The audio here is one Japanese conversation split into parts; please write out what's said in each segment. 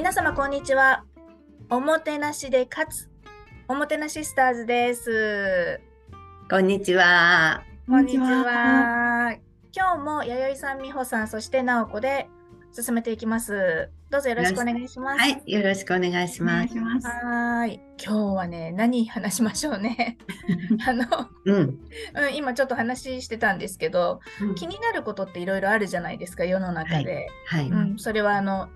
皆様こんにちは。おもてなしで勝つ。おもてなしスターズです。こんにちは。こんにちは。今日も弥生さん、美穂さん、そして直子で進めていきます。どうぞよろしくお願いします。はい、よろしくお願いします。ます。はーい。今日はね、何話しましょうね。あの、うん、うん、今ちょっと話してたんですけど、うん気になることっていろいろあるじゃないですか、世の中で。はい、うん、それはあの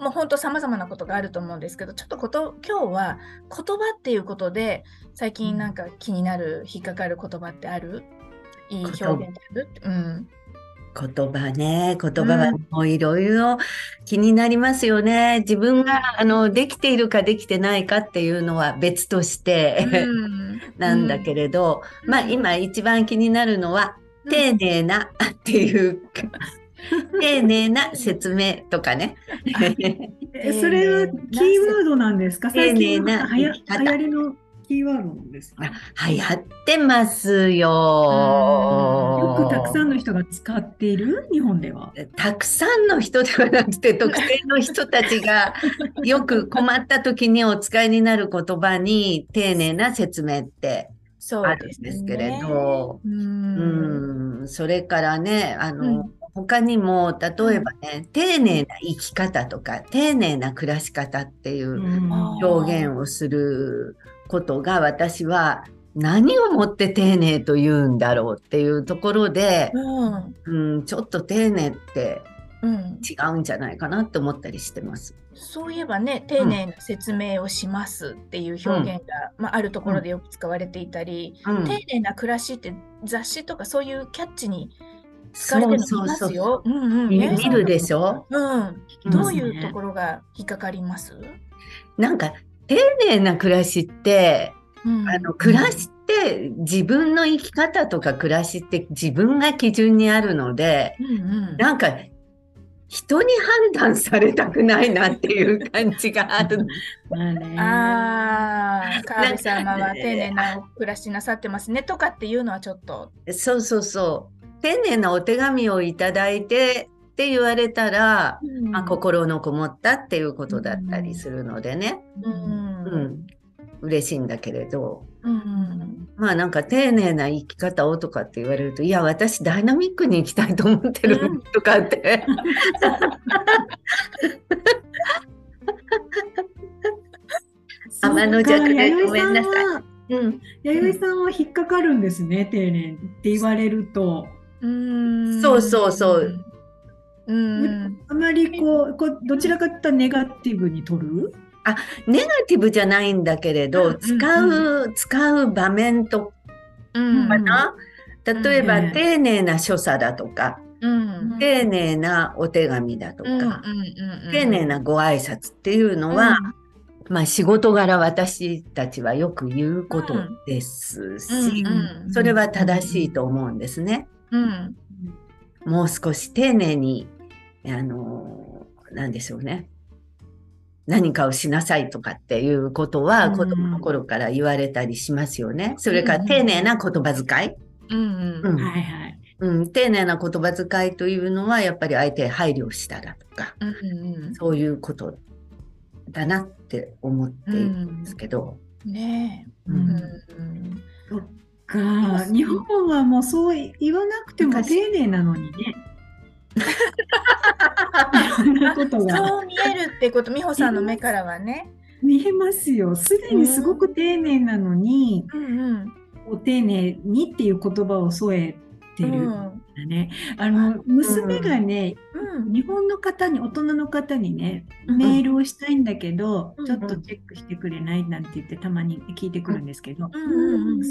もう本当さまざまなことがあると思うんですけどちょっとこと今日は言葉っていうことで最近なんか気になる引っかかる言葉ってある？いい表現ってある？うん。言葉ね、言葉はもういろいろ気になりますよね。自分があのできているかできてないかっていうのは別として、うん。なんだけれど、うん。まあ今一番気になるのは丁寧なっていうか、丁寧な説明とかね。えそれはキーワードなんですか？丁寧な流行りのキーワードなんですか？あ流行ってますよ。よくたくさんの人が使っている？日本では。たくさんの人ではなくて特定の人たちが よく困った時にお使いになる言葉に丁寧な説明ってあるんそうですけれねど、うん。うん、それからね、あの、うん他にも例えばね、丁寧な生き方とか丁寧な暮らし方っていうあ表現をすることが私は何をもって丁寧と言うんだろうっていうところで、うん。うん、ちょっと丁寧ってうん、違うんじゃないかなって思ったりしてます。そういえばね丁寧な説明をしますっていう表現が、まあ、あるところでよく使われていたり、うん。丁寧な暮らしって雑誌とかそういうキャッチに使われてるの見ますよ。うんうん見るでしょ？うん。どういうところが引っかかります？なんか丁寧な暮らしってうんあの暮らしって自分の生き方とか暮らしって自分が基準にあるのでうんうん。なんか人に判断されたくないなっていう感じがある。まあね。ああ、川辺様は丁寧な暮らしなさってますねとかっていうのはちょっと。そうそうそう。丁寧なお手紙をいただいてって言われたら、まあ、心のこもったっていうことだったりするのでね、うん。うん、嬉しいんだけれど、うん。うんまあなんか丁寧な生き方をとかって言われると、いや、私ダイナミックに生きたいと思ってるうん。とかって。天の弱でごめんなさい。うん、弥生さんは引っかかるんですね、丁寧って言われると。うんそうそうそう。うん。あまりこう、こうどちらかというとネガティブに取る？ネガティブじゃないんだけれど、うん使う、使う場面とうんかな？例えば、うん丁寧な所作だとか、うん。丁寧なお手紙だとか、うんうんうんうん丁寧なご挨拶っていうのは、まあ仕事柄私たちはよく言うことですし、うんうんそれは正しいと思うんですね。うん。もう少し丁寧に、あの、なんでしょうね。何かをしなさいとかっていうことはうん。子供の頃から言われたりしますよね。それから丁寧な言葉遣い。丁寧な言葉遣いというのはやっぱり相手に配慮しただとか、うんそういうことだなって思っているんですけど。ねえ。ううんんか日本はもうそう言わなくても昔丁寧なのにね。そう見えるってこと、美穂さんの目からはね。見えますよ。すでにすごく丁寧なのに、うんうん。お丁寧にっていう言葉を添えてるんだね。あの娘がね、うん日本の方に大人の方にね、うん。メールをしたいんだけど、うん。ちょっとチェックしてくれないなんて言ってたまに聞いてくるんですけど、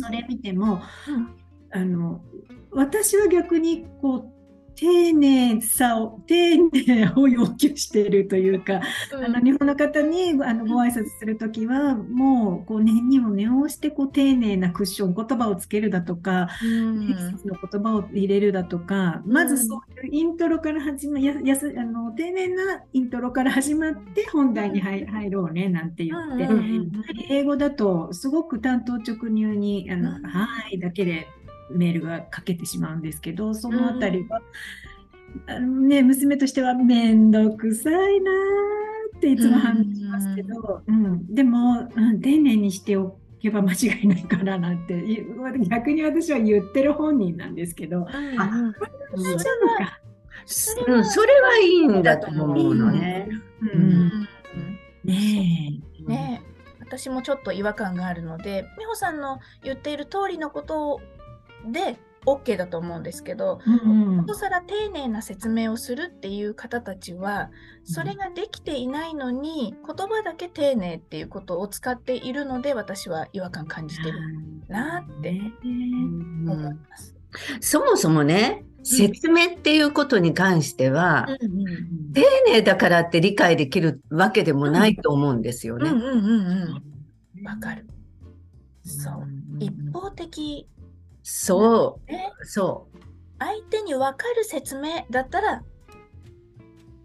それ見てもうん。あの私は逆にこう丁寧さを丁寧を要求しているというか、あの日本の方にあのご挨拶するときはもうこう念にも念をしてこう丁寧なクッション言葉をつけるだとか、うん。適切な言葉を入れるだとか、まずそういうイントロから始まややすあの丁寧なイントロから始まって本題に入入ろうねなんて言って、英語だとすごく単刀直入に「あのうん。はい」だけでメールが書けてしまうんですけどそのあたりは、あのね、娘としては面倒くさいなーっっていつも反応しますけど、うん、でも、うん、丁寧にしておけば間違いないからなんて、い逆に私は言ってる本人なんですけど、うんうん。あ大丈夫か。うん、それはいいんだと思うのね。ううん。ん。ねねえ。私もちょっと違和感があるので美穂さんの言っている通りのことで OK だと思うんですけどえ。うんなおさら丁寧な説明をするっていう方たちはそれができていないのに言葉だけ丁寧っていうことを使っているので私は違和感感じてるなって思います。そもそもね、説明っていうことに関しては、うんうん丁寧だからって理解できるわけでもないと思うんですよね。うんうんうんかる。そう。うん一方的そねう、そ相手に分かる説明だったら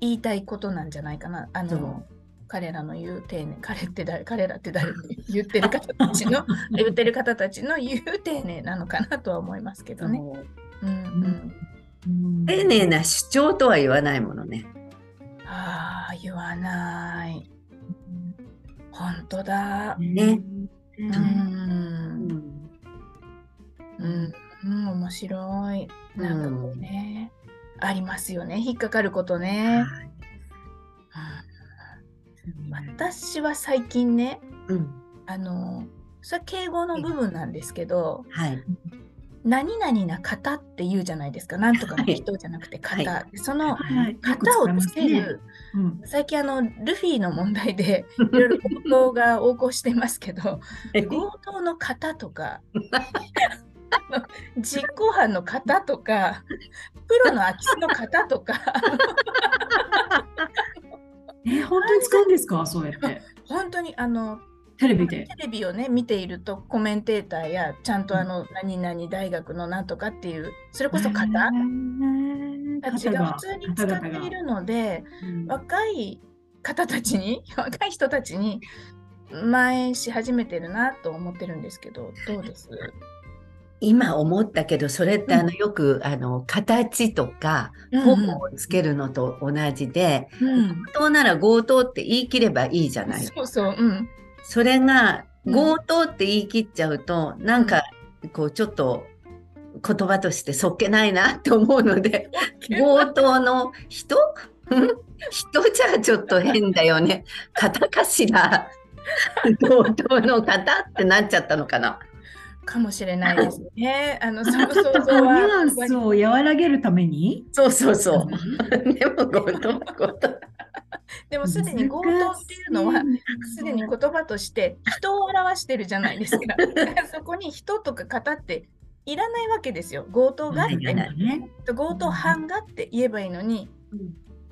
言いたいことなんじゃないかな。あの彼らの言う丁寧、彼って誰、彼らって誰言ってる方たちの、言ってる方たちの言う丁寧なのかなとは思いますけう。どね。うんうん。うん丁寧な主張とは言わないものね。ああ、言わない。本当だ。ねう。うんうん。うん。うん、面白い。なんかこうね、ありますよね。引っかかることね。はい私は最近ね、うん。あの、それは敬語の部分なんですけど、はい。何々な方って言うじゃないですか。なんとかの人じゃなくて型。はそのはい型をつける、うん最近あの、ルフィの問題でいろいろ強盗が横行してますけど、強盗の型とか、実行犯の型とか、プロの空き巣の型とか、え、本当に使うんですか？そうやって。本当にあの、テレビで。テレビをね見ているとコメンテーターやちゃんとあの、何々大学のなんとかっていうそれこそ方？たちが普通に使っているので若い方たちに若い人たちに蔓延し始めてるなと思ってるんですけどどうです？今思ったけど、それってあのよくあの形とか方法をつけるのと同じで、うん強盗なら強盗って言い切ればいいじゃない。そうそううんそれがうん強盗って言い切っちゃうと、なんかこうちょっと言葉としてそっけないなって思うので、強盗の人？う ん人じゃちょっと変だよね。方かしら。強盗の方ってなっちゃったのかな。かもしれないですねあのそのちょっとこう想像ニュアンはスを和らげるために？そうそうそう。でも強盗。でもす でに強盗っていうのはすでに言葉として人を表してるじゃないですか。そこに人とか型っていらないわけですよ。強盗がって、ね。強盗犯がって言えばいいのに、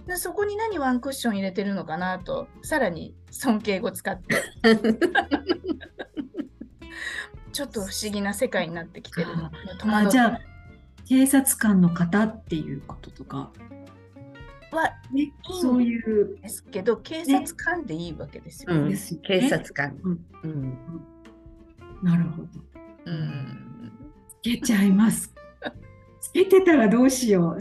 でそこに何ワンクッション入れてるのかなと、さらに尊敬語使って、ちょっと不思議な世界になってきてる。戸惑あじゃあ警察官の方っていうこととか、はね、そういうですけど、警察官でいいわけですよ。うん警察官。うんうんなるほど。うん。つけちゃいます。つけてたらどうしよう。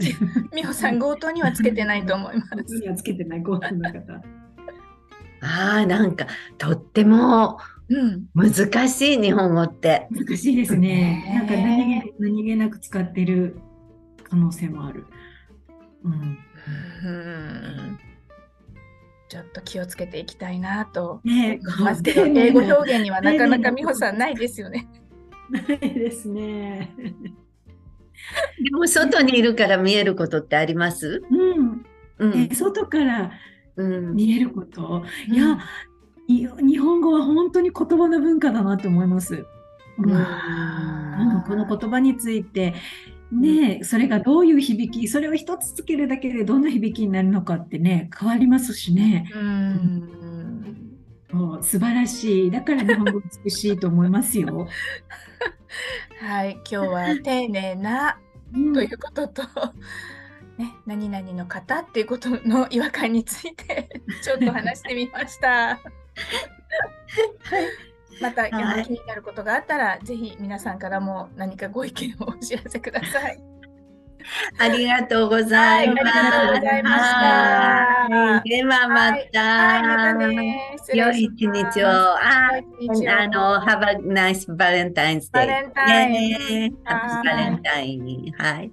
美穂さん、強盗にはつけてないと思います。つけてないご飯の方。ああ、なんかとってもうん。難しい日本語って。難しいですね。ねなんか何気何気なく使ってる可能性もある。うん。うんちょっと気をつけていきたいなと。ねまず英語表現にはなかなか美穂さんないですよね。ないですね。でも外にいるから見えることってあります？うん。うんね外からうん見えること？いや、い日本語は本当に言葉の文化だなと思います。うんうんうんこの言葉について、ね、それがどういう響き、それを一つつけるだけでどんな響きになるのかってね、変わりますしね。うん。そう素晴らしい。だから日本語美しいと思いますよ。はい、今日は丁寧なうんということと、ね、何々の方っていうことの違和感についてちょっと話してみました。また、気になることがあったら、ぜひ皆さんからも何かご意見をお知らせください。ありがとうござはいます。りがとうございました。ではまた。はい、またね。失良礼しい一日を。あ良い一日をあの、Have a nice Valentine's Day. バレンタイン.はい。